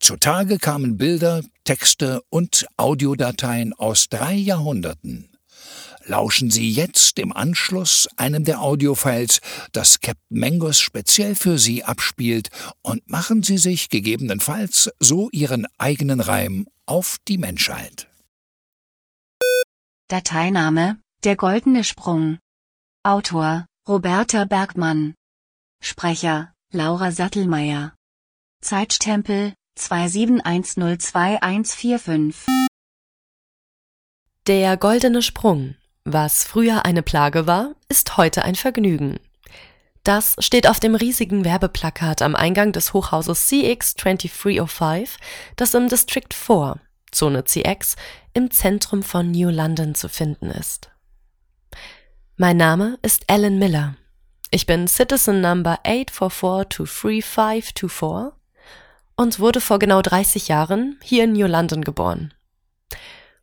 Zutage kamen Bilder, Texte und Audiodateien aus drei Jahrhunderten. Lauschen Sie jetzt im Anschluss einem der Audiofiles, das Captain Mangos speziell für Sie abspielt, und machen Sie sich gegebenenfalls so Ihren eigenen Reim auf die Menschheit. Dateiname Der goldene Sprung. Autor Roberta Bergmann. Sprecher Laura Sattelmeier. Zeitstempel 27102145. Der goldene Sprung was früher eine Plage war, ist heute ein Vergnügen. Das steht auf dem riesigen Werbeplakat am Eingang des Hochhauses CX2305, das im District 4, Zone CX, im Zentrum von New London zu finden ist. Mein Name ist Alan Miller. Ich bin Citizen Number 844235524 und wurde vor genau 30 Jahren hier in New London geboren.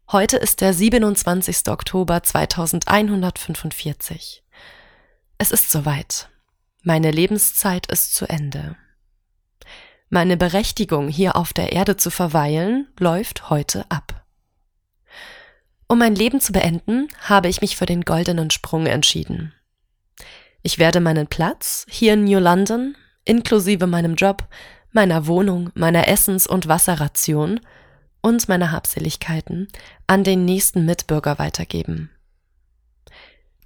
Heute ist der 27. Oktober 2145. Es ist soweit. Meine Lebenszeit ist zu Ende. Meine Berechtigung, hier auf der Erde zu verweilen, läuft heute ab. Um mein Leben zu beenden, habe ich mich für den goldenen Sprung entschieden. Ich werde meinen Platz hier in New London, inklusive meinem Job, meiner Wohnung, meiner Essens- und Wasserration, und meine Habseligkeiten an den nächsten Mitbürger weitergeben.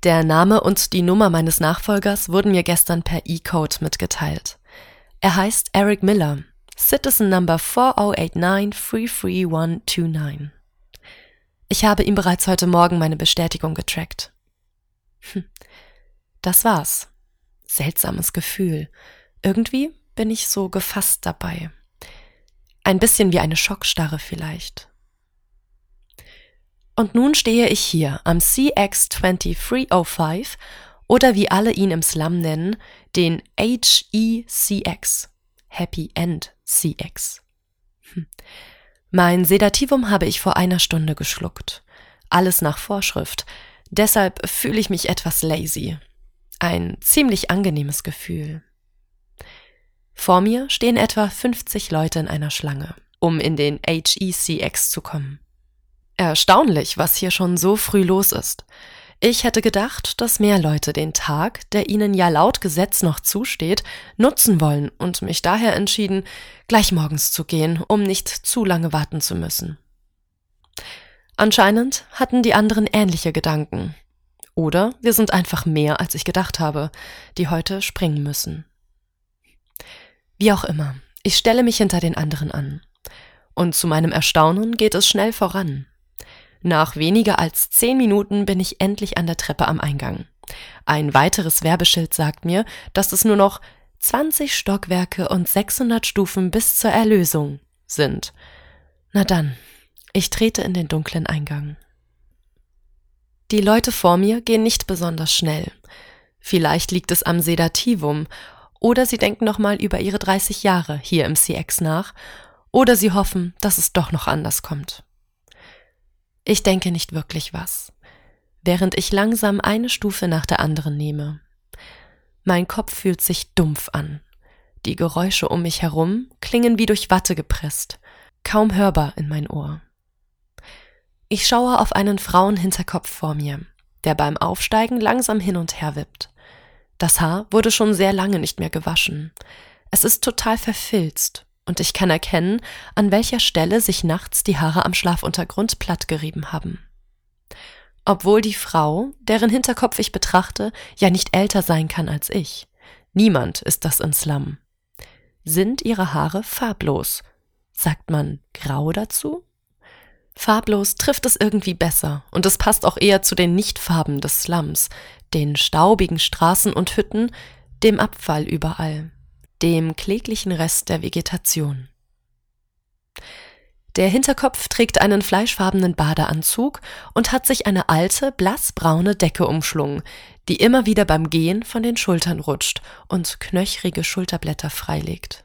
Der Name und die Nummer meines Nachfolgers wurden mir gestern per E-Code mitgeteilt. Er heißt Eric Miller, Citizen Number 4089333129. Ich habe ihm bereits heute Morgen meine Bestätigung getrackt. Hm. Das war's. Seltsames Gefühl. Irgendwie bin ich so gefasst dabei. Ein bisschen wie eine Schockstarre vielleicht. Und nun stehe ich hier am CX2305 oder wie alle ihn im Slum nennen, den HECX, Happy End CX. Hm. Mein Sedativum habe ich vor einer Stunde geschluckt. Alles nach Vorschrift. Deshalb fühle ich mich etwas lazy. Ein ziemlich angenehmes Gefühl. Vor mir stehen etwa 50 Leute in einer Schlange, um in den HECX zu kommen. Erstaunlich, was hier schon so früh los ist. Ich hätte gedacht, dass mehr Leute den Tag, der ihnen ja laut Gesetz noch zusteht, nutzen wollen und mich daher entschieden, gleich morgens zu gehen, um nicht zu lange warten zu müssen. Anscheinend hatten die anderen ähnliche Gedanken. Oder wir sind einfach mehr, als ich gedacht habe, die heute springen müssen. Wie auch immer, ich stelle mich hinter den anderen an. Und zu meinem Erstaunen geht es schnell voran. Nach weniger als zehn Minuten bin ich endlich an der Treppe am Eingang. Ein weiteres Werbeschild sagt mir, dass es nur noch 20 Stockwerke und 600 Stufen bis zur Erlösung sind. Na dann, ich trete in den dunklen Eingang. Die Leute vor mir gehen nicht besonders schnell. Vielleicht liegt es am Sedativum oder sie denken nochmal über ihre 30 Jahre hier im CX nach. Oder sie hoffen, dass es doch noch anders kommt. Ich denke nicht wirklich was, während ich langsam eine Stufe nach der anderen nehme. Mein Kopf fühlt sich dumpf an. Die Geräusche um mich herum klingen wie durch Watte gepresst, kaum hörbar in mein Ohr. Ich schaue auf einen Frauenhinterkopf vor mir, der beim Aufsteigen langsam hin und her wippt. Das Haar wurde schon sehr lange nicht mehr gewaschen. Es ist total verfilzt und ich kann erkennen, an welcher Stelle sich nachts die Haare am Schlafuntergrund plattgerieben haben. Obwohl die Frau, deren Hinterkopf ich betrachte, ja nicht älter sein kann als ich. Niemand ist das in Slum. Sind ihre Haare farblos? Sagt man grau dazu? Farblos trifft es irgendwie besser und es passt auch eher zu den Nichtfarben des Slums, den staubigen Straßen und Hütten, dem Abfall überall, dem kläglichen Rest der Vegetation. Der Hinterkopf trägt einen fleischfarbenen Badeanzug und hat sich eine alte, blassbraune Decke umschlungen, die immer wieder beim Gehen von den Schultern rutscht und knöchrige Schulterblätter freilegt.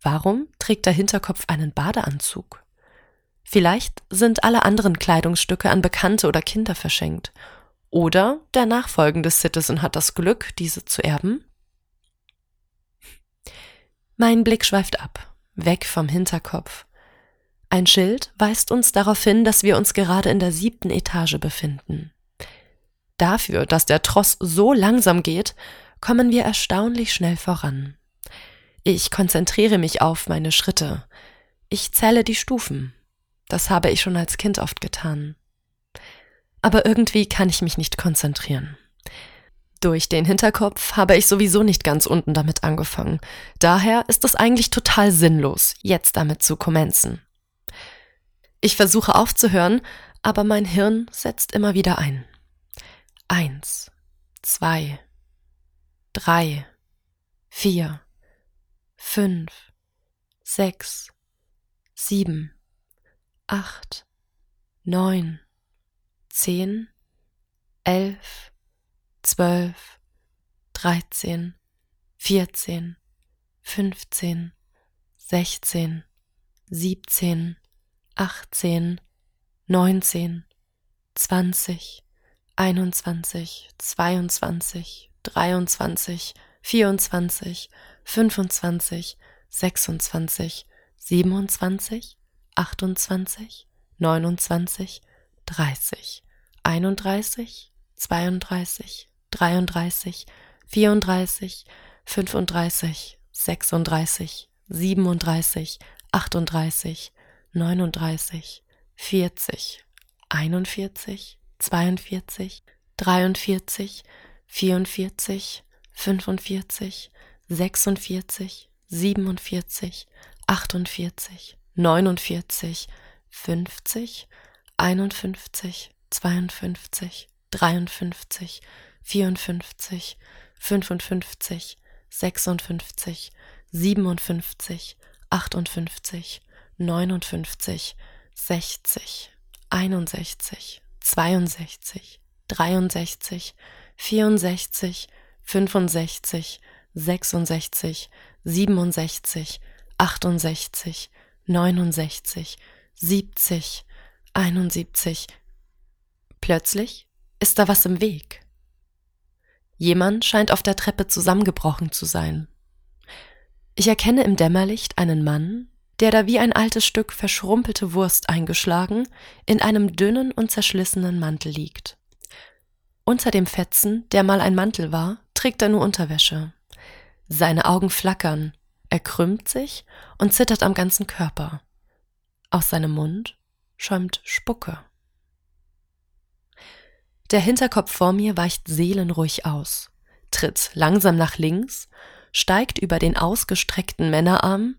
Warum trägt der Hinterkopf einen Badeanzug? Vielleicht sind alle anderen Kleidungsstücke an Bekannte oder Kinder verschenkt. Oder der nachfolgende Citizen hat das Glück, diese zu erben? Mein Blick schweift ab, weg vom Hinterkopf. Ein Schild weist uns darauf hin, dass wir uns gerade in der siebten Etage befinden. Dafür, dass der Tross so langsam geht, kommen wir erstaunlich schnell voran. Ich konzentriere mich auf meine Schritte. Ich zähle die Stufen. Das habe ich schon als Kind oft getan. Aber irgendwie kann ich mich nicht konzentrieren. Durch den Hinterkopf habe ich sowieso nicht ganz unten damit angefangen. Daher ist es eigentlich total sinnlos, jetzt damit zu kommenzen. Ich versuche aufzuhören, aber mein Hirn setzt immer wieder ein. Eins, zwei, drei, vier, fünf, sechs, sieben, acht, neun, zehn, elf, zwölf, dreizehn, vierzehn, fünfzehn, sechzehn, siebzehn, achtzehn, neunzehn, zwanzig, einundzwanzig, zweiundzwanzig, dreiundzwanzig, vierundzwanzig, fünfundzwanzig, sechsundzwanzig, siebenundzwanzig, achtundzwanzig, neunundzwanzig, dreißig, einunddreißig, zweiunddreißig, dreiunddreißig, vierunddreißig, fünfunddreißig, sechsunddreißig, siebenunddreißig, achtunddreißig, neununddreißig, vierzig, einundvierzig, zweiundvierzig, dreiundvierzig, vierundvierzig, fünfundvierzig, sechsundvierzig, siebenundvierzig, achtundvierzig, neunundvierzig, fünfzig, einundfünfzig, zweiundfünfzig, dreiundfünfzig, vierundfünfzig, fünfundfünfzig, sechsundfünfzig, siebenundfünfzig, achtundfünfzig, neunundfünfzig, sechzig, einundsechzig, zweiundsechzig, dreiundsechzig, vierundsechzig, fünfundsechzig, sechsundsechzig, siebenundsechzig, achtundsechzig, neunundsechzig, siebzig, einundsiebzig. Plötzlich ist da was im Weg. Jemand scheint auf der Treppe zusammengebrochen zu sein. Ich erkenne im Dämmerlicht einen Mann, der da wie ein altes Stück verschrumpelte Wurst eingeschlagen in einem dünnen und zerschlissenen Mantel liegt. Unter dem Fetzen, der mal ein Mantel war, trägt er nur Unterwäsche. Seine Augen flackern, er krümmt sich und zittert am ganzen Körper. Aus seinem Mund schäumt Spucke. Der Hinterkopf vor mir weicht seelenruhig aus, tritt langsam nach links, steigt über den ausgestreckten Männerarm,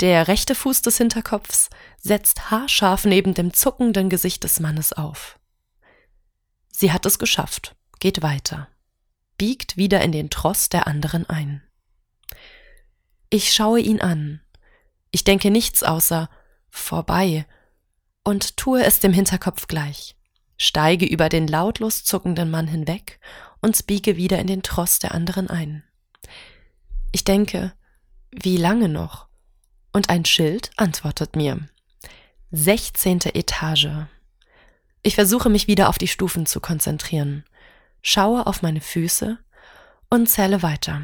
der rechte Fuß des Hinterkopfs setzt haarscharf neben dem zuckenden Gesicht des Mannes auf. Sie hat es geschafft, geht weiter, biegt wieder in den Tross der anderen ein. Ich schaue ihn an. Ich denke nichts außer vorbei und tue es dem Hinterkopf gleich, steige über den lautlos zuckenden Mann hinweg und biege wieder in den Tross der anderen ein. Ich denke, wie lange noch? und ein Schild antwortet mir. Sechzehnte Etage. Ich versuche mich wieder auf die Stufen zu konzentrieren, schaue auf meine Füße und zähle weiter.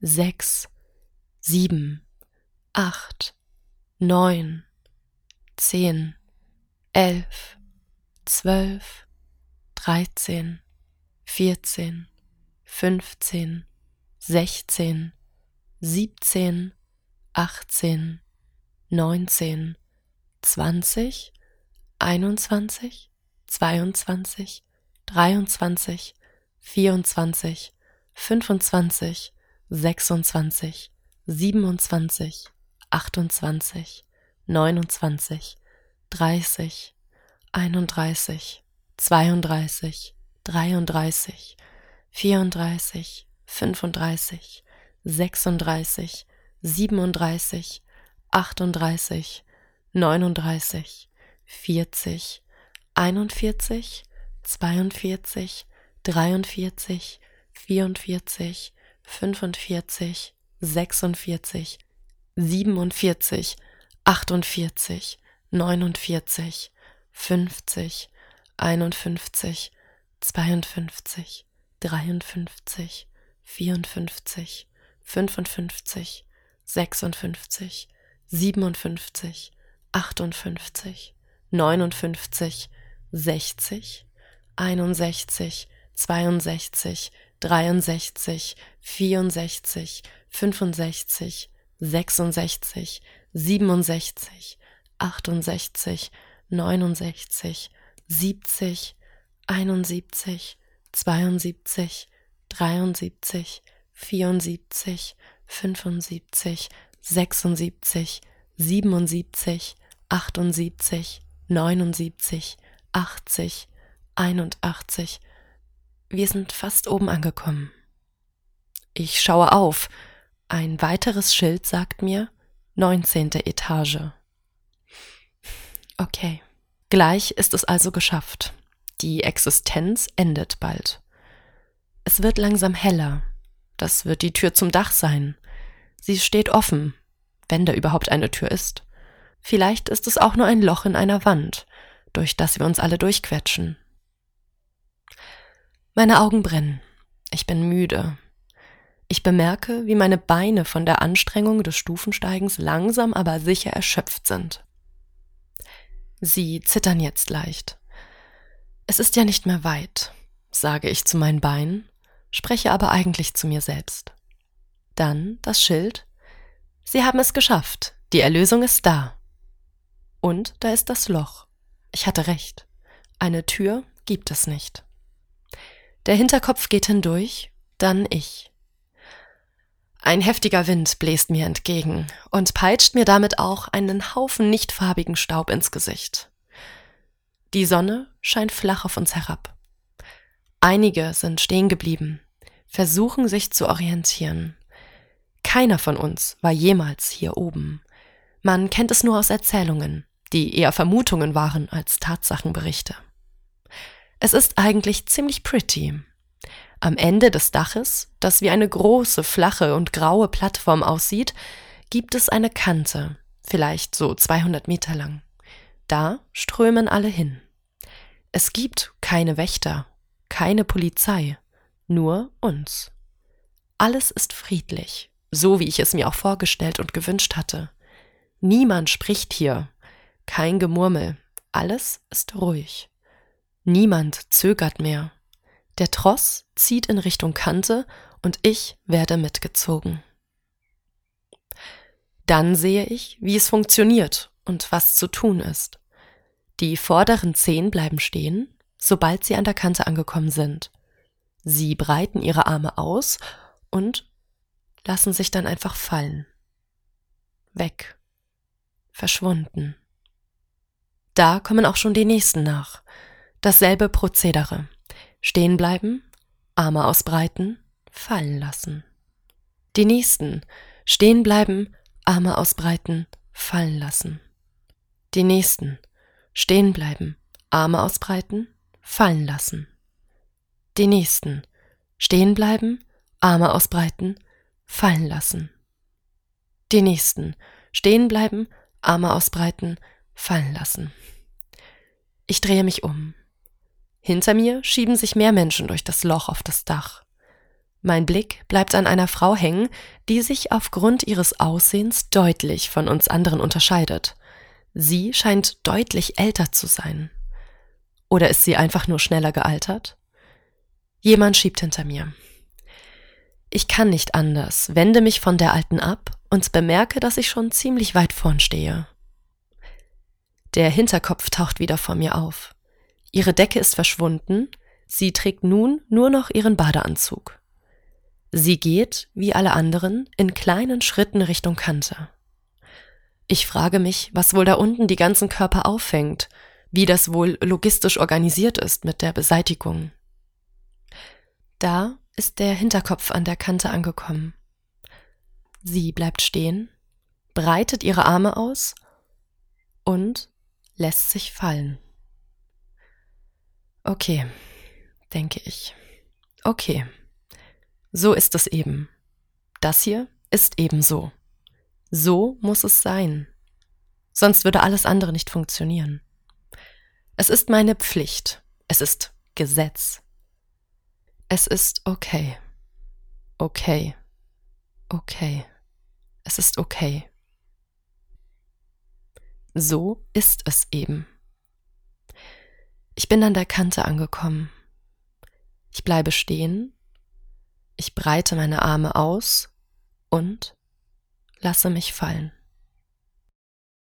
Sechs, sieben, acht, neun, zehn, elf, zwölf, dreizehn, vierzehn, fünfzehn, sechzehn, siebzehn, achtzehn, neunzehn, zwanzig, einundzwanzig, zweiundzwanzig, dreiundzwanzig, vierundzwanzig, fünfundzwanzig, sechsundzwanzig, siebenundzwanzig, achtundzwanzig, neunundzwanzig, dreißig, einunddreißig, zweiunddreißig, dreiunddreißig, vierunddreißig, fünfunddreißig, sechsunddreißig, siebenunddreißig, achtunddreißig, neununddreißig, vierzig, einundvierzig, zweiundvierzig, dreiundvierzig, vierundvierzig, fünfundvierzig, sechsundvierzig, siebenundvierzig, achtundvierzig, neunundvierzig, fünfzig, einundfünfzig, zweiundfünfzig, dreiundfünfzig, vierundfünfzig, fünfundfünfzig, sechsundfünfzig, siebenundfünfzig, achtundfünfzig, neunundfünfzig, sechzig, einundsechzig, zweiundsechzig, dreiundsechzig, vierundsechzig, fünfundsechzig, sechsundsechzig, siebenundsechzig, achtundsechzig, neunundsechzig, siebzig, einundsiebzig, zweiundsiebzig, dreiundsiebzig, vierundsiebzig, fünfundsiebzig, sechsundsiebzig, siebenundsiebzig, achtundsiebzig, neunundsiebzig, achtzig, einundachtzig. Wir sind fast oben angekommen. Ich schaue auf. Ein weiteres Schild sagt mir neunzehnte Etage. Okay. Gleich ist es also geschafft. Die Existenz endet bald. Es wird langsam heller. Das wird die Tür zum Dach sein. Sie steht offen, wenn da überhaupt eine Tür ist. Vielleicht ist es auch nur ein Loch in einer Wand, durch das wir uns alle durchquetschen. Meine Augen brennen. Ich bin müde. Ich bemerke, wie meine Beine von der Anstrengung des Stufensteigens langsam aber sicher erschöpft sind. Sie zittern jetzt leicht. Es ist ja nicht mehr weit, sage ich zu meinen Beinen spreche aber eigentlich zu mir selbst. Dann das Schild. Sie haben es geschafft. Die Erlösung ist da. Und da ist das Loch. Ich hatte recht. Eine Tür gibt es nicht. Der Hinterkopf geht hindurch, dann ich. Ein heftiger Wind bläst mir entgegen und peitscht mir damit auch einen Haufen nichtfarbigen Staub ins Gesicht. Die Sonne scheint flach auf uns herab. Einige sind stehen geblieben, versuchen sich zu orientieren. Keiner von uns war jemals hier oben. Man kennt es nur aus Erzählungen, die eher Vermutungen waren als Tatsachenberichte. Es ist eigentlich ziemlich pretty. Am Ende des Daches, das wie eine große, flache und graue Plattform aussieht, gibt es eine Kante, vielleicht so 200 Meter lang. Da strömen alle hin. Es gibt keine Wächter, keine Polizei nur uns. Alles ist friedlich, so wie ich es mir auch vorgestellt und gewünscht hatte. Niemand spricht hier, kein Gemurmel, alles ist ruhig. Niemand zögert mehr. Der Tross zieht in Richtung Kante und ich werde mitgezogen. Dann sehe ich, wie es funktioniert und was zu tun ist. Die vorderen zehn bleiben stehen, sobald sie an der Kante angekommen sind. Sie breiten ihre Arme aus und lassen sich dann einfach fallen. Weg. Verschwunden. Da kommen auch schon die nächsten nach. Dasselbe Prozedere. Stehen bleiben, Arme ausbreiten, fallen lassen. Die nächsten. Stehen bleiben, Arme ausbreiten, fallen lassen. Die nächsten. Stehen bleiben, Arme ausbreiten, fallen lassen. Die nächsten. Stehen bleiben, Arme ausbreiten, fallen lassen. Die nächsten. Stehen bleiben, Arme ausbreiten, fallen lassen. Ich drehe mich um. Hinter mir schieben sich mehr Menschen durch das Loch auf das Dach. Mein Blick bleibt an einer Frau hängen, die sich aufgrund ihres Aussehens deutlich von uns anderen unterscheidet. Sie scheint deutlich älter zu sein. Oder ist sie einfach nur schneller gealtert? Jemand schiebt hinter mir. Ich kann nicht anders, wende mich von der Alten ab und bemerke, dass ich schon ziemlich weit vorn stehe. Der Hinterkopf taucht wieder vor mir auf. Ihre Decke ist verschwunden, sie trägt nun nur noch ihren Badeanzug. Sie geht, wie alle anderen, in kleinen Schritten Richtung Kante. Ich frage mich, was wohl da unten die ganzen Körper auffängt, wie das wohl logistisch organisiert ist mit der Beseitigung. Da ist der Hinterkopf an der Kante angekommen. Sie bleibt stehen, breitet ihre Arme aus und lässt sich fallen. Okay, denke ich. Okay, so ist es eben. Das hier ist eben so. So muss es sein. Sonst würde alles andere nicht funktionieren. Es ist meine Pflicht. Es ist Gesetz. Es ist okay. Okay. Okay. Es ist okay. So ist es eben. Ich bin an der Kante angekommen. Ich bleibe stehen, ich breite meine Arme aus und lasse mich fallen.